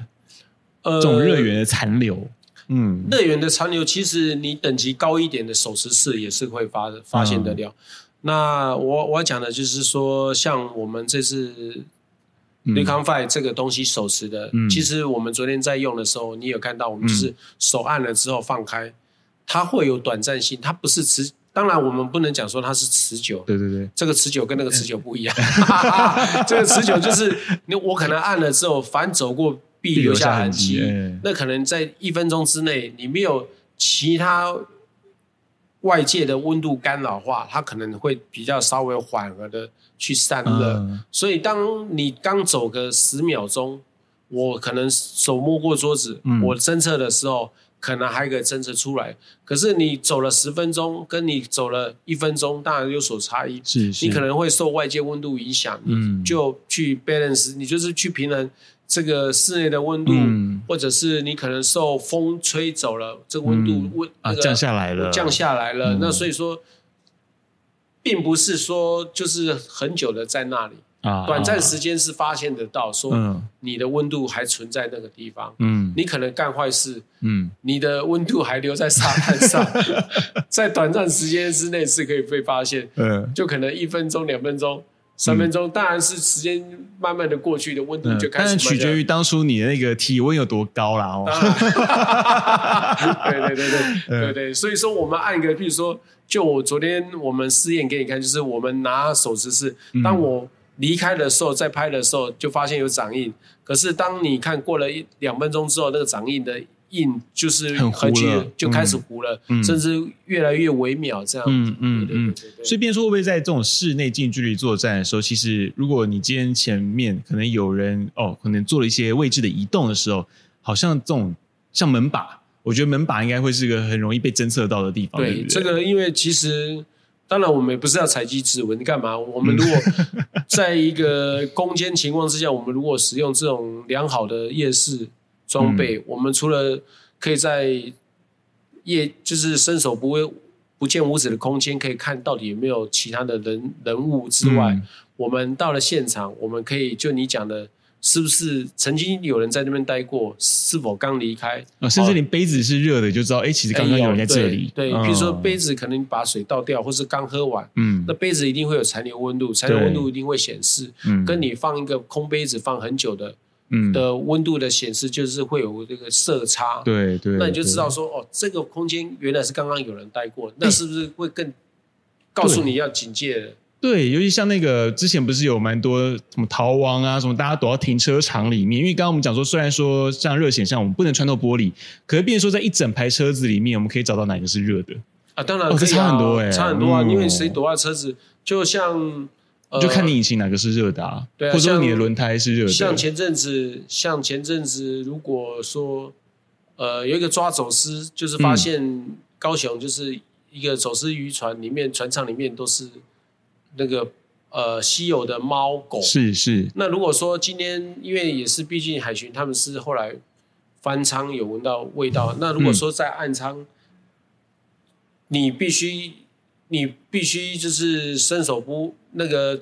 呃，这种热源的残留，嗯，热源的残留，其实你等级高一点的手持式也是会发发现得了。嗯、那我我要讲的就是说，像我们这次 Recon Five 这个东西手持的，嗯、其实我们昨天在用的时候，你有看到我们就是手按了之后放开，嗯、它会有短暂性，它不是持。当然，我们不能讲说它是持久。对对对，这个持久跟那个持久不一样。<laughs> <laughs> 这个持久就是你我可能按了之后，反走过必留下痕迹。欸、那可能在一分钟之内，你没有其他外界的温度干扰的话，它可能会比较稍微缓和的去散热。嗯、所以，当你刚走个十秒钟，我可能手摸过桌子，嗯、我侦测的时候。可能还可以侦测出来，可是你走了十分钟，跟你走了一分钟，当然有所差异。是，是，你可能会受外界温度影响，嗯，就去 balance，你就是去平衡这个室内的温度，嗯、或者是你可能受风吹走了，这个温度温、嗯那个、啊降下来了，降下来了。嗯、那所以说，并不是说就是很久的在那里。啊，短暂时间是发现得到，说你的温度还存在那个地方，嗯，你可能干坏事，嗯，你的温度还留在沙滩上，<laughs> 在短暂时间之内是可以被发现，嗯，就可能一分钟、两分钟、三分钟，当然是时间慢慢的过去的温度就开始，但是取决于当初你的那个体温有多高啦。哦，对对对对。对对，所以说我们按一个，譬如说，就我昨天我们试验给你看，就是我们拿手指是，当我。离开的时候，在拍的时候就发现有掌印。可是当你看过了一两分钟之后，那个掌印的印就是很糊了，就开始糊了，嗯、甚至越来越微秒这样。嗯嗯嗯。所以，变说会不会在这种室内近距离作战的时候，其实如果你今天前面可能有人哦，可能做了一些位置的移动的时候，好像这种像门把，我觉得门把应该会是一个很容易被侦测到的地方。对，对对这个因为其实。当然，我们也不是要采集指纹，你干嘛？我们如果 <laughs> 在一个攻坚情况之下，我们如果使用这种良好的夜视装备，嗯、我们除了可以在夜就是伸手不会不见五指的空间，可以看到底有没有其他的人人物之外，嗯、我们到了现场，我们可以就你讲的。是不是曾经有人在那边待过？是否刚离开？啊，甚至连杯子是热的，就知道，哎，其实刚刚有人在这里。对，比如说杯子可能把水倒掉，或是刚喝完，嗯，那杯子一定会有残留温度，残留温度一定会显示，嗯，跟你放一个空杯子放很久的，嗯，的温度的显示，就是会有这个色差。对对，那你就知道说，哦，这个空间原来是刚刚有人待过，那是不是会更告诉你要警戒的？对，尤其像那个之前不是有蛮多什么逃亡啊，什么大家躲到停车场里面。因为刚刚我们讲说，虽然说像热显像我们不能穿透玻璃，可是变成说在一整排车子里面，我们可以找到哪个是热的啊？当然可以、啊哦、差很多哎、欸，差很多啊！嗯、因为谁躲在车子，就像就看你引擎哪个是热的啊，对啊，或者说你的轮胎是热的。像前阵子，像前阵子，如果说呃有一个抓走私，就是发现高雄就是一个走私渔船里面，船舱里面都是那个呃稀有的猫狗。是是。那如果说今天，因为也是毕竟海巡他们是后来翻仓有闻到味道，那如果说在暗仓，嗯、你必须。你必须就是伸手不那个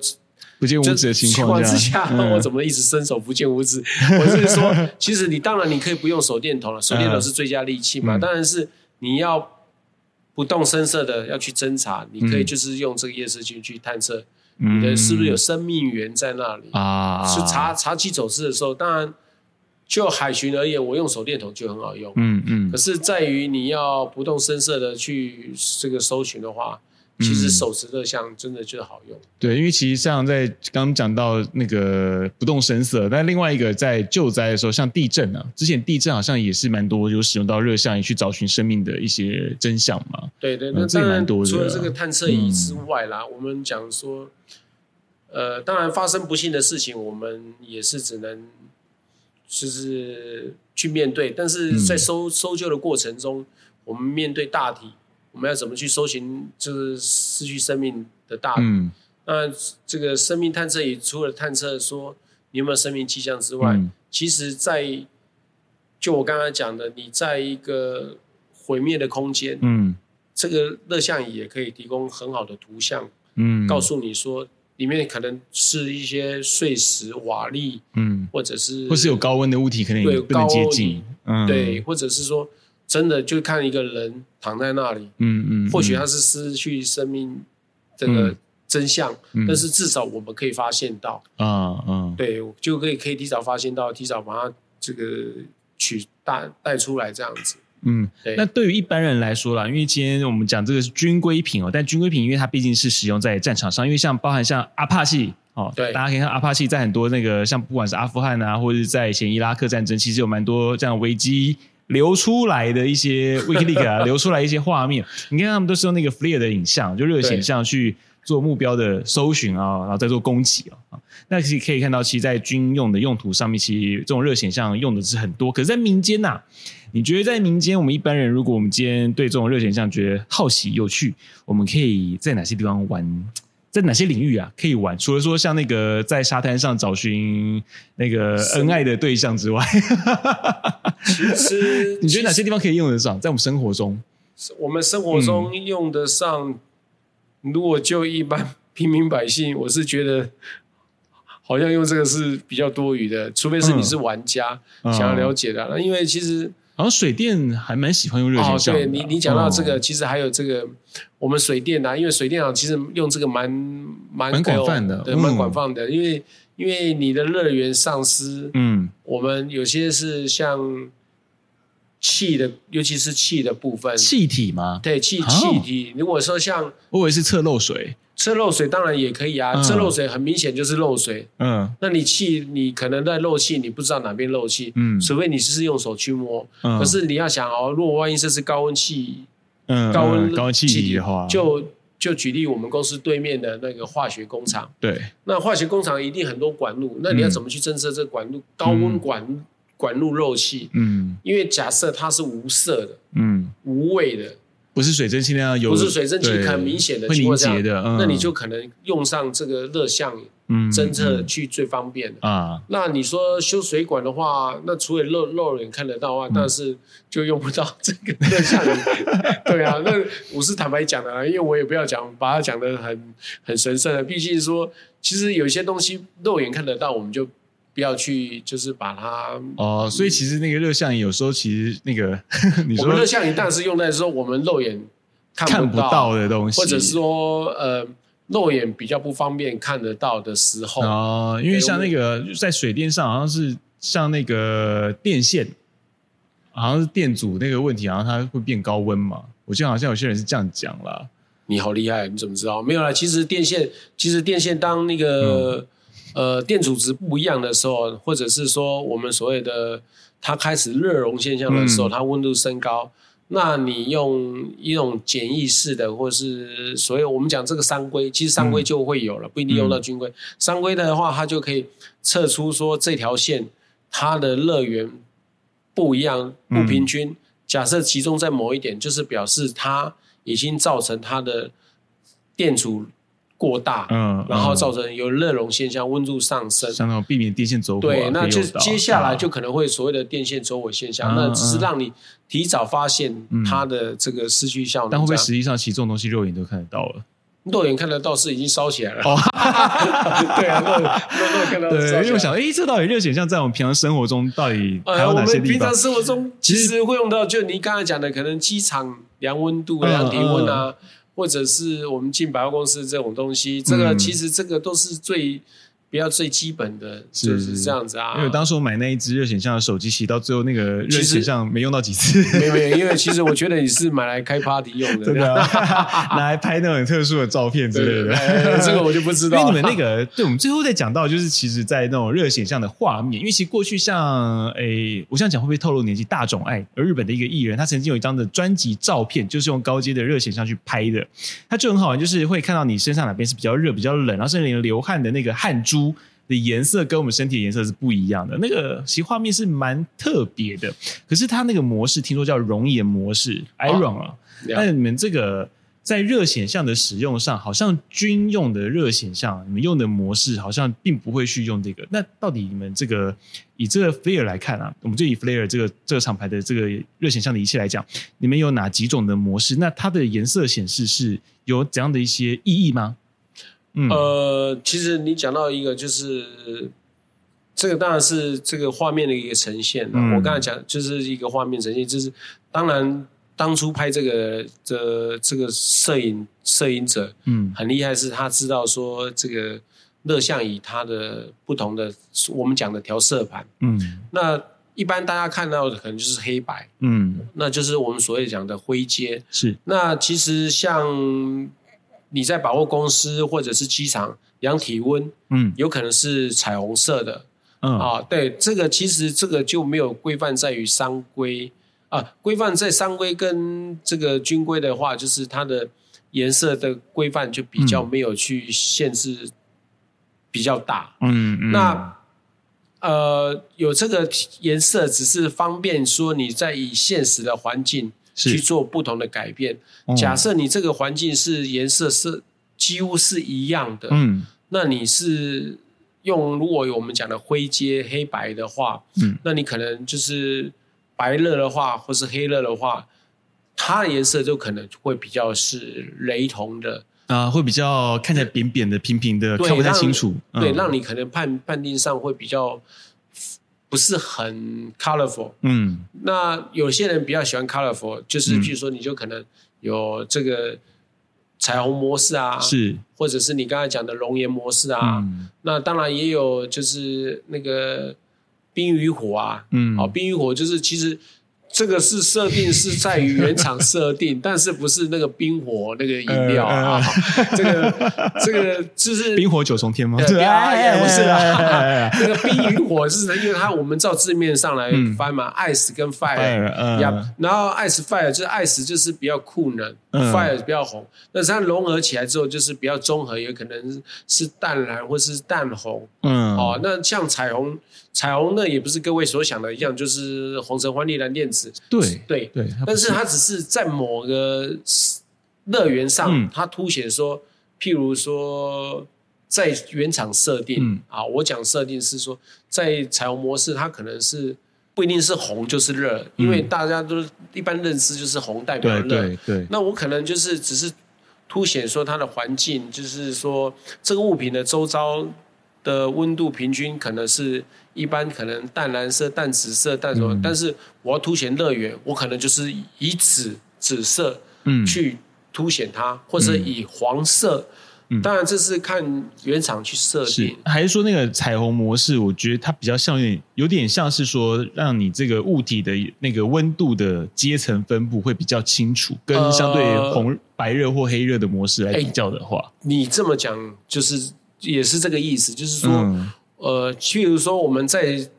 不见五指的情况之下，嗯、我怎么一直伸手不见五指？我是说，其实你当然你可以不用手电筒了，<laughs> 手电筒是最佳利器嘛。嗯、当然是你要不动声色的要去侦查，你可以就是用这个夜视镜去探测，你的是不是有生命源在那里啊？是查查机走势的时候，当然就海巡而言，我用手电筒就很好用。嗯嗯。可是在于你要不动声色的去这个搜寻的话。其实手持热像真的就好用，嗯。对，因为其实像在刚刚讲到那个不动声色，但另外一个在救灾的时候，像地震啊，之前地震好像也是蛮多有使用到热像仪去找寻生命的一些真相嘛。对对，那当然除了这个探测仪之外啦，嗯、我们讲说，呃，当然发生不幸的事情，我们也是只能就是去面对，但是在搜、嗯、搜救的过程中，我们面对大体。我们要怎么去搜寻就是失去生命的大体？嗯、那这个生命探测仪除了探测说你有没有生命迹象之外，嗯、其实在就我刚才讲的，你在一个毁灭的空间，嗯，这个热像仪也可以提供很好的图像，嗯，告诉你说里面可能是一些碎石、瓦砾，嗯，或者是或是有高温的物体，可能也不能接近，嗯，对，或者是说。真的就看一个人躺在那里，嗯嗯，嗯。或许他是失去生命这个真相，但是至少我们可以发现到，啊啊，嗯、对，就可以可以提早发现到，提早把它这个取带带出来这样子，嗯，对。那对于一般人来说啦，因为今天我们讲这个是军规品哦，但军规品因为它毕竟是使用在战场上，因为像包含像阿帕契哦，对，大家可以看阿帕契在很多那个像不管是阿富汗啊，或者是在以前伊拉克战争，其实有蛮多这样危机。流出来的一些 <laughs> WikiLeaks 啊，流出来一些画面，你看他们都是用那个 FLIR 的影像，就热显像去做目标的搜寻啊，然后再做攻击啊。那其实可以看到，其实，在军用的用途上面，其实这种热显像用的是很多。可是，在民间呐、啊，你觉得在民间，我们一般人，如果我们今天对这种热显像觉得好奇有趣，我们可以在哪些地方玩？在哪些领域啊可以玩？除了说像那个在沙滩上找寻那个恩爱的对象之外，其实 <laughs> 你觉得哪些地方可以用得上？在我们生活中，我们生活中用得上。嗯、如果就一般平民百姓，我是觉得好像用这个是比较多余的，除非是你是玩家、嗯、想要了解的。那、嗯、因为其实。好像水电还蛮喜欢用热显像。哦，对你，你讲到这个，哦、其实还有这个，我们水电啊，因为水电厂，其实用这个蛮蛮蛮广泛的，对，蛮广泛的。因为因为你的热源丧失，嗯，我们有些是像气的，尤其是气的部分，气体吗？对，气气体。哦、如果说像，我以为是测漏水。测漏水当然也可以啊，测漏水很明显就是漏水。嗯，那你气你可能在漏气，你不知道哪边漏气。嗯，除非你是用手去摸。嗯，可是你要想哦，如果万一这是高温气，嗯，高温高温气体的话，就就举例我们公司对面的那个化学工厂。对，那化学工厂一定很多管路，那你要怎么去侦测这个管路高温管管路漏气？嗯，因为假设它是无色的，嗯，无味的。不是水蒸气那样有，不是水蒸气很明显的情况下，嗯、那你就可能用上这个热像侦测去最方便啊。嗯嗯、那你说修水管的话，那除了肉肉眼看得到啊，嗯、但是就用不到这个热像。<laughs> 对啊，那我是坦白讲的啊，因为我也不要讲，把它讲的很很神圣的。毕竟说，其实有一些东西肉眼看得到，我们就。不要去，就是把它哦。所以其实那个热像仪有时候其实那个，<laughs> 你说我们热像仪当然是用在说我们肉眼看不，看不到的东西，或者是说呃肉眼比较不方便看得到的时候哦。因为像那个在水电上，好像是像那个电线，好像是电阻那个问题，好像它会变高温嘛。我记得好像有些人是这样讲啦。你好厉害，你怎么知道？没有啦，其实电线，其实电线当那个。嗯呃，电阻值不一样的时候，或者是说我们所谓的它开始热熔现象的时候，嗯、它温度升高，那你用一种简易式的，或是所谓我们讲这个三规，其实三规就会有了，嗯、不一定用到军规。三规的话，它就可以测出说这条线它的热源不一样，不平均。嗯、假设集中在某一点，就是表示它已经造成它的电阻。过大，嗯，然后造成有热熔现象，温度上升，相当避免电线走火。对，那就接下来就可能会所谓的电线走火现象，那只是让你提早发现它的这个失去效能。但会不会实际上其实这种东西肉眼都看得到了？肉眼看得到是已经烧起来了。<laughs> 对啊，肉眼看到。对，因为我想，哎，这到底热显像在我们平常生活中到底还有哪些地方？我们平常生活中其实会用到，就你刚才讲的，可能机场量温度、量体温啊。或者是我们进百货公司这种东西，这个其实这个都是最。比较最基本的就是这样子啊，因为当时我买那一只热显像的手机，洗到最后那个热显像没用到几次。没有没有，因为其实我觉得你是买来开 party 用的，<laughs> 真的、啊，<laughs> 拿来拍那种很特殊的照片之类的。对这个我就不知道。<laughs> 因为你们那个，对我们最后再讲到，就是其实，在那种热显像的画面，因为其实过去像诶，我想讲会不会透露年纪？大冢爱，而日本的一个艺人，他曾经有一张的专辑照片，就是用高阶的热显像去拍的，他就很好玩，就是会看到你身上哪边是比较热、比较冷，然后甚至连流汗的那个汗珠。的颜色跟我们身体的颜色是不一样的，那个其实画面是蛮特别的。可是它那个模式听说叫熔岩模式，Iron 啊。那你们这个在热显像的使用上，好像军用的热显像，你们用的模式好像并不会去用这个。那到底你们这个以这个 Flare 来看啊，我们就以 Flare 这个这个厂牌的这个热显像的仪器来讲，你们有哪几种的模式？那它的颜色显示是有怎样的一些意义吗？嗯、呃，其实你讲到一个，就是这个当然是这个画面的一个呈现。嗯、我刚才讲就是一个画面呈现，就是当然当初拍这个的这个摄影摄影者，嗯，很厉害，是他知道说这个热像仪它的不同的我们讲的调色盘，嗯，那一般大家看到的可能就是黑白，嗯，那就是我们所谓讲的灰阶，是。那其实像。你在百货公司或者是机场量体温，嗯，有可能是彩虹色的，嗯。啊，对，这个其实这个就没有规范在于商规。啊，规范在商规跟这个军规的话，就是它的颜色的规范就比较没有去限制比较大，嗯嗯，那呃有这个颜色只是方便说你在以现实的环境。去做不同的改变。假设你这个环境是颜色是几乎是一样的，嗯，那你是用如果有我们讲的灰阶黑白的话，嗯，那你可能就是白热的话，或是黑热的话，它的颜色就可能会比较是雷同的啊，会比较看起来扁扁的、平平的，看不太清楚。对，让你可能判判定上会比较。不是很 colorful，嗯，那有些人比较喜欢 colorful，就是比如说你就可能有这个彩虹模式啊，是，或者是你刚才讲的熔岩模式啊，嗯、那当然也有就是那个冰与火啊，嗯，哦，冰与火就是其实。这个是设定是在于原厂设定，但是不是那个冰火那个饮料啊？这个这个就是冰火九重天吗？对啊，也不是啊。那个冰与火是因为它我们照字面上来翻嘛，ice 跟 fire，然后 ice fire 就是 ice 就是比较酷冷，fire 比较红。那它融合起来之后就是比较综合，有可能是淡蓝或是淡红。嗯，哦，那像彩虹。彩虹呢，也不是各位所想的一样，就是红橙黄绿蓝靛紫。对对对，但是它只是在某个乐园上，嗯、它凸显说，譬如说在原厂设定、嗯、啊，我讲设定是说，在彩虹模式，它可能是不一定是红就是热，嗯、因为大家都一般认知就是红代表热。对对对，那我可能就是只是凸显说它的环境，就是说这个物品的周遭的温度平均可能是。一般可能淡蓝色、淡紫色、淡什么，嗯、但是我要凸显乐园，我可能就是以紫紫色嗯去凸显它，嗯、或者以黄色。嗯、当然这是看原厂去设计，还是说那个彩虹模式？我觉得它比较像有点，有点像是说让你这个物体的那个温度的阶层分布会比较清楚，跟相对红、白热或黑热的模式来比较的话，呃、你这么讲就是也是这个意思，就是说。嗯呃，譬如说我们在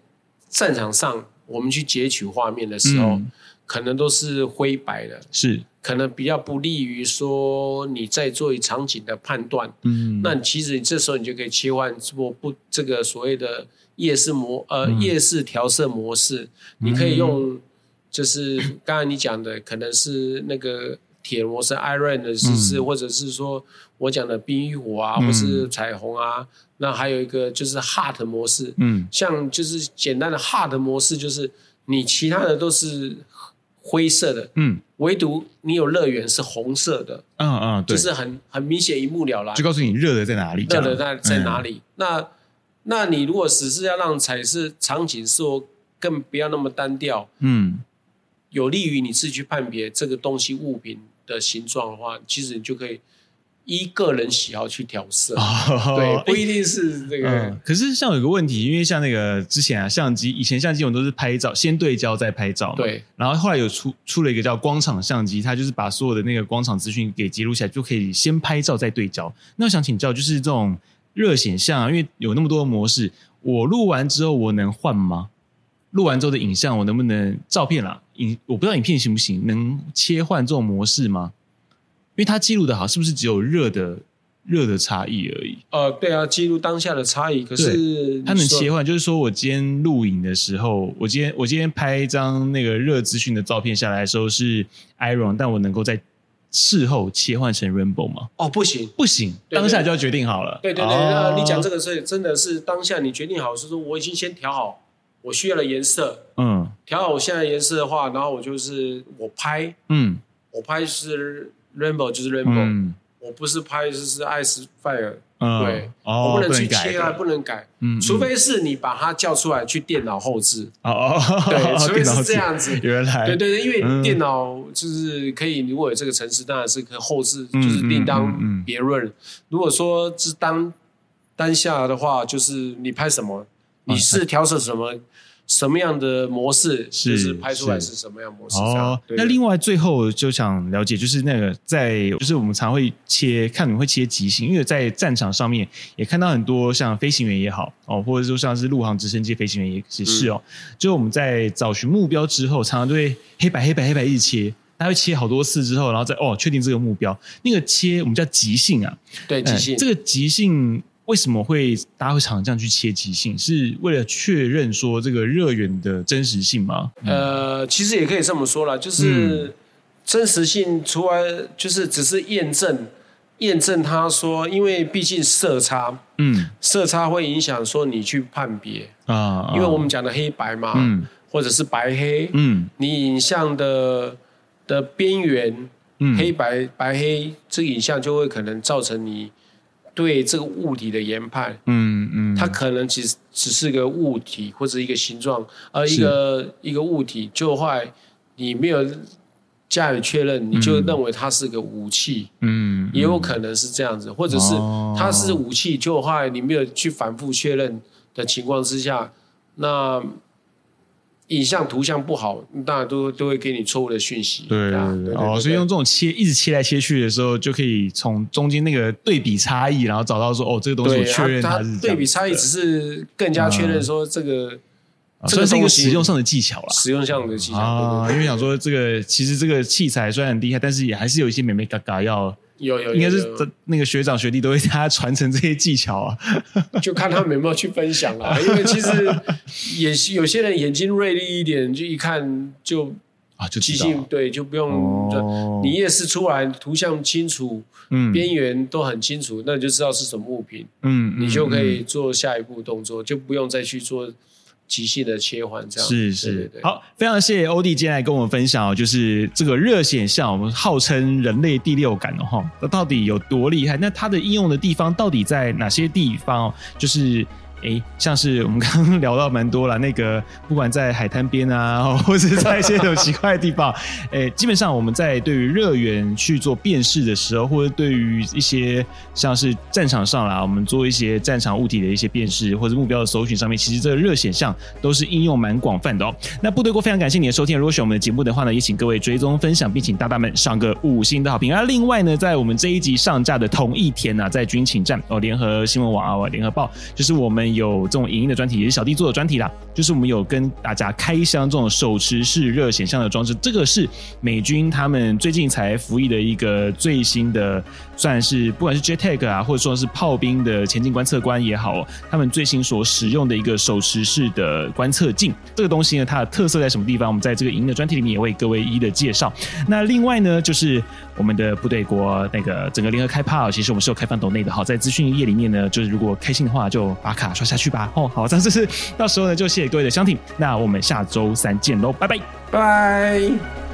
战场上，我们去截取画面的时候，嗯、可能都是灰白的，是可能比较不利于说你在做场景的判断。嗯，那其实你这时候你就可以切换做不这个所谓的夜视模呃、嗯、夜视调色模式，你可以用就是刚才你讲的可能是那个铁模式 Iron 的是是、嗯，或者是说我讲的冰与火啊，或是彩虹啊。那还有一个就是 Hard 模式，嗯，像就是简单的 Hard 模式，就是你其他的都是。灰色的，嗯，唯独你有乐园是红色的，嗯嗯，就是很很明显一目了然，就告诉你热的在哪里，热的在在哪里。嗯、那那你如果只是要让彩色场景说更不要那么单调，嗯，有利于你自己去判别这个东西物品的形状的话，其实你就可以。依个人喜好去调色，oh, 对，不一定是这个。嗯、可是像有个问题，因为像那个之前啊，相机以前相机我们都是拍照先对焦再拍照嘛，对。然后后来有出出了一个叫光场相机，它就是把所有的那个光场资讯给记录起来，就可以先拍照再对焦。那我想请教，就是这种热显像，因为有那么多的模式，我录完之后我能换吗？录完之后的影像我能不能照片啦？影我不知道影片行不行，能切换这种模式吗？因为它记录的好，是不是只有热的热的差异而已？呃，对啊，记录当下的差异。可是它能切换，就是说我今天录影的时候，我今天我今天拍一张那个热资讯的照片下来的时候是 iron，但我能够在事后切换成 rainbow 吗？哦，不行，不行，对对对，当下就要决定好了。对对对，哦、你讲这个是真的是当下你决定好，是说我已经先调好我需要的颜色，嗯，调好我现在颜色的话，然后我就是我拍，嗯，我拍是。Rainbow 就是 Rainbow，嗯、我不是拍就是 Ice Fire，、嗯、对、哦，我不能去切啊，不能改，嗯，除非是你把它叫出来去电脑后置，哦哦，对，<laughs> 除非是这样子，原来，对对对，因为电脑就是可以，如果有这个程式，当然是可以后置，就是另当别论。如果说是当当下的话，就是你拍什么，你是调色什么。什么样的模式是，就是拍出来是什么样模式？哦，那另外最后就想了解，就是那个在，就是我们常会切，看你们会切即兴，因为在战场上面也看到很多像飞行员也好哦，或者说像是陆航直升机飞行员也也是哦、嗯，就我们在找寻目标之后，常常都会黑白黑白黑白一直切，他会切好多次之后，然后再哦确定这个目标，那个切我们叫即兴啊，对，即兴、嗯、这个即兴。为什么会大家会常常这样去切即性？是为了确认说这个热源的真实性吗？呃，其实也可以这么说啦，就是真实性，除了就是只是验证验证，他说，因为毕竟色差，嗯，色差会影响说你去判别啊，因为我们讲的黑白嘛，嗯，或者是白黑，嗯，你影像的的边缘，嗯，黑白白黑，这个影像就会可能造成你。对这个物体的研判，嗯嗯，它可能只只是个物体或者一个形状，而一个一个物体就会你没有加以确认，你就认为它是个武器，嗯，也有可能是这样子，或者是它是武器，就会你没有去反复确认的情况之下，那。影像图像不好，当然都都会给你错误的讯息。对，啊，哦，所以用这种切一直切来切去的时候，就可以从中间那个对比差异，然后找到说哦，这个东西我确认它是对比差异，只是更加确认说这个。这个是一个使用上的技巧啦，使用上的技巧啊，因为想说这个其实这个器材虽然很厉害，但是也还是有一些美眉嘎嘎要有有，应该是那个学长学弟都会给他传承这些技巧啊，<laughs> 就看他们有没有去分享啊。<laughs> 因为其实也是有些人眼睛锐利一点，就一看就啊就即兴对，就不用、哦、你夜视出来图像清楚，嗯，边缘都很清楚，那你就知道是什么物品，嗯，你就可以做下一步动作，就不用再去做。即兴的切换，这样是是对对对，好，非常谢谢欧弟今天来跟我们分享，就是这个热显像，我们号称人类第六感哦，哈，那到底有多厉害？那它的应用的地方到底在哪些地方？就是。哎，像是我们刚刚聊到蛮多了，那个 <laughs> 不管在海滩边啊，<laughs> 或者在一些很奇怪的地方，<laughs> 哎，基本上我们在对于热源去做辨识的时候，或者对于一些像是战场上啦，我们做一些战场物体的一些辨识或者目标的搜寻上面，其实这个热显像都是应用蛮广泛的哦。那部队哥非常感谢你的收听，如果喜欢我们的节目的话呢，也请各位追踪分享，并请大大们上个五星的好评。那另外呢，在我们这一集上架的同一天呢、在军情站哦，联合新闻网啊，联合报，就是我们。有这种影音的专题，也是小弟做的专题啦。就是我们有跟大家开箱这种手持式热显像的装置，这个是美军他们最近才服役的一个最新的，算是不管是 JTAG 啊，或者说是炮兵的前进观测官也好，他们最新所使用的一个手持式的观测镜。这个东西呢，它的特色在什么地方？我们在这个营的专题里面也为各位一一的介绍。那另外呢，就是我们的部队国那个整个联合开趴，其实我们是有开放抖内的。好，在资讯页里面呢，就是如果开心的话，就把卡刷下去吧。哦，好，这样就是到时候呢，就谢谢各位的相挺。那我们下周三见喽，拜拜，拜。